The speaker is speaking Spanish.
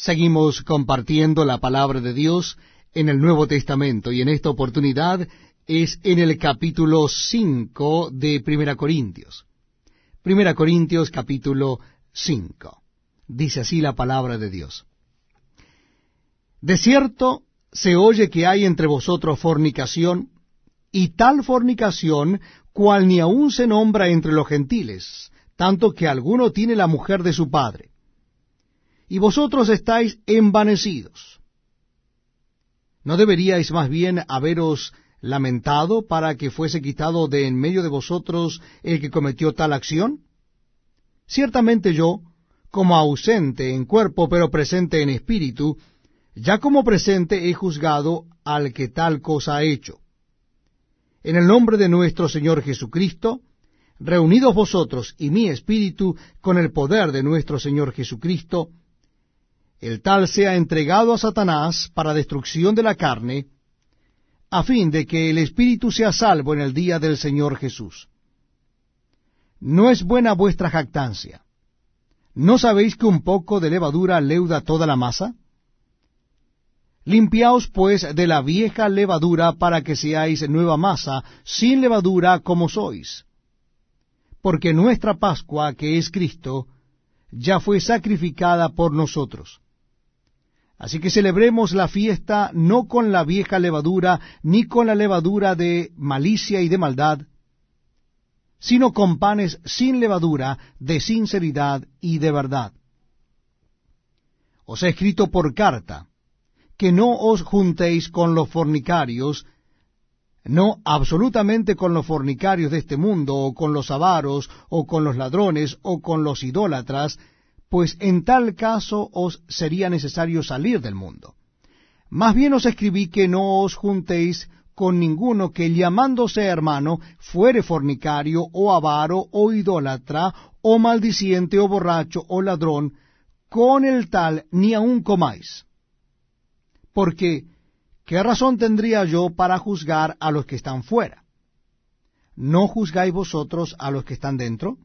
Seguimos compartiendo la palabra de Dios en el Nuevo Testamento y en esta oportunidad es en el capítulo 5 de Primera Corintios. Primera Corintios capítulo 5. Dice así la palabra de Dios. De cierto se oye que hay entre vosotros fornicación, y tal fornicación cual ni aun se nombra entre los gentiles, tanto que alguno tiene la mujer de su padre. Y vosotros estáis envanecidos. ¿No deberíais más bien haberos lamentado para que fuese quitado de en medio de vosotros el que cometió tal acción? Ciertamente yo, como ausente en cuerpo, pero presente en espíritu, ya como presente he juzgado al que tal cosa ha hecho. En el nombre de nuestro Señor Jesucristo, reunidos vosotros y mi espíritu con el poder de nuestro Señor Jesucristo, el tal sea entregado a Satanás para destrucción de la carne, a fin de que el espíritu sea salvo en el día del Señor Jesús. No es buena vuestra jactancia. ¿No sabéis que un poco de levadura leuda toda la masa? Limpiaos pues de la vieja levadura para que seáis nueva masa, sin levadura como sois. Porque nuestra Pascua, que es Cristo, ya fue sacrificada por nosotros. Así que celebremos la fiesta no con la vieja levadura, ni con la levadura de malicia y de maldad, sino con panes sin levadura, de sinceridad y de verdad. Os he escrito por carta, que no os juntéis con los fornicarios, no absolutamente con los fornicarios de este mundo, o con los avaros, o con los ladrones, o con los idólatras, pues en tal caso os sería necesario salir del mundo. Más bien os escribí que no os juntéis con ninguno que llamándose hermano fuere fornicario o avaro o idólatra o maldiciente o borracho o ladrón, con el tal ni aun comáis. Porque, ¿qué razón tendría yo para juzgar a los que están fuera? ¿No juzgáis vosotros a los que están dentro?